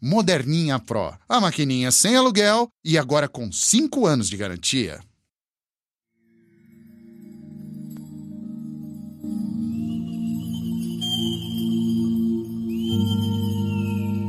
Moderninha Pro. A maquininha sem aluguel e agora com 5 anos de garantia.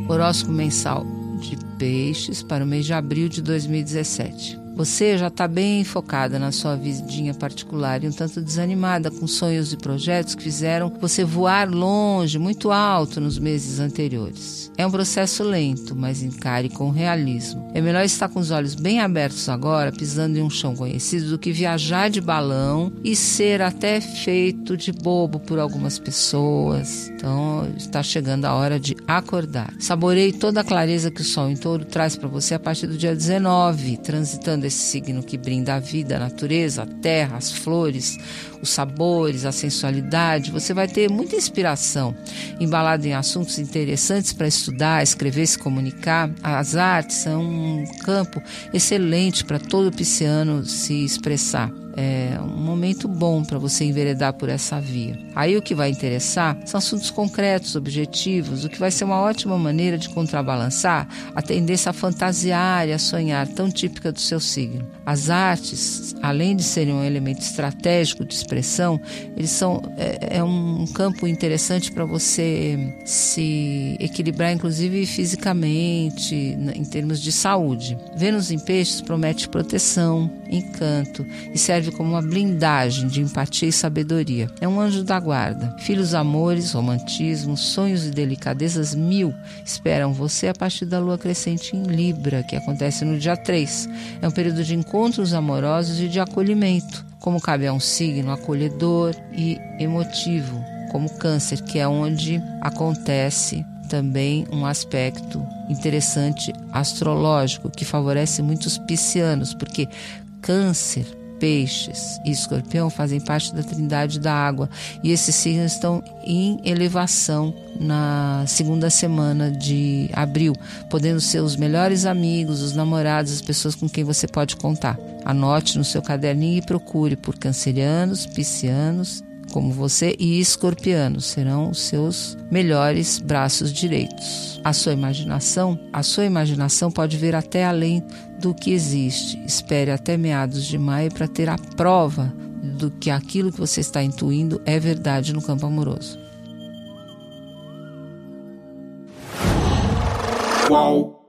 Horóscopo mensal de Peixes para o mês de abril de 2017. Você já está bem focada na sua vidinha particular e um tanto desanimada com sonhos e projetos que fizeram você voar longe, muito alto nos meses anteriores. É um processo lento, mas encare com realismo. É melhor estar com os olhos bem abertos agora, pisando em um chão conhecido, do que viajar de balão e ser até feito de bobo por algumas pessoas. Então, está chegando a hora de acordar. Saboreie toda a clareza que o sol em touro traz para você a partir do dia 19, transitando esse signo que brinda a vida, a natureza, a terra, as flores, os sabores, a sensualidade, você vai ter muita inspiração, embalado em assuntos interessantes para estudar, escrever, se comunicar. As artes são um campo excelente para todo pisciano se expressar é um momento bom para você enveredar por essa via. Aí o que vai interessar são assuntos concretos, objetivos, o que vai ser uma ótima maneira de contrabalançar a tendência a fantasiar e a sonhar tão típica do seu signo. As artes, além de serem um elemento estratégico de expressão, eles são é, é um campo interessante para você se equilibrar, inclusive fisicamente, em termos de saúde. Vênus em Peixes promete proteção, encanto e serve como uma blindagem de empatia e sabedoria. É um anjo da guarda. Filhos, amores, romantismo, sonhos e delicadezas mil esperam você a partir da lua crescente em Libra, que acontece no dia 3. É um período de encontros amorosos e de acolhimento, como cabe a um signo acolhedor e emotivo, como Câncer, que é onde acontece também um aspecto interessante astrológico que favorece muitos piscianos, porque Câncer peixes e escorpião fazem parte da trindade da água e esses signos estão em elevação na segunda semana de abril, podendo ser os melhores amigos, os namorados, as pessoas com quem você pode contar. Anote no seu caderninho e procure por cancerianos, piscianos como você e escorpianos serão os seus melhores braços direitos. A sua imaginação, a sua imaginação pode ver até além do que existe. Espere até meados de maio para ter a prova do que aquilo que você está intuindo é verdade no campo amoroso. Qual?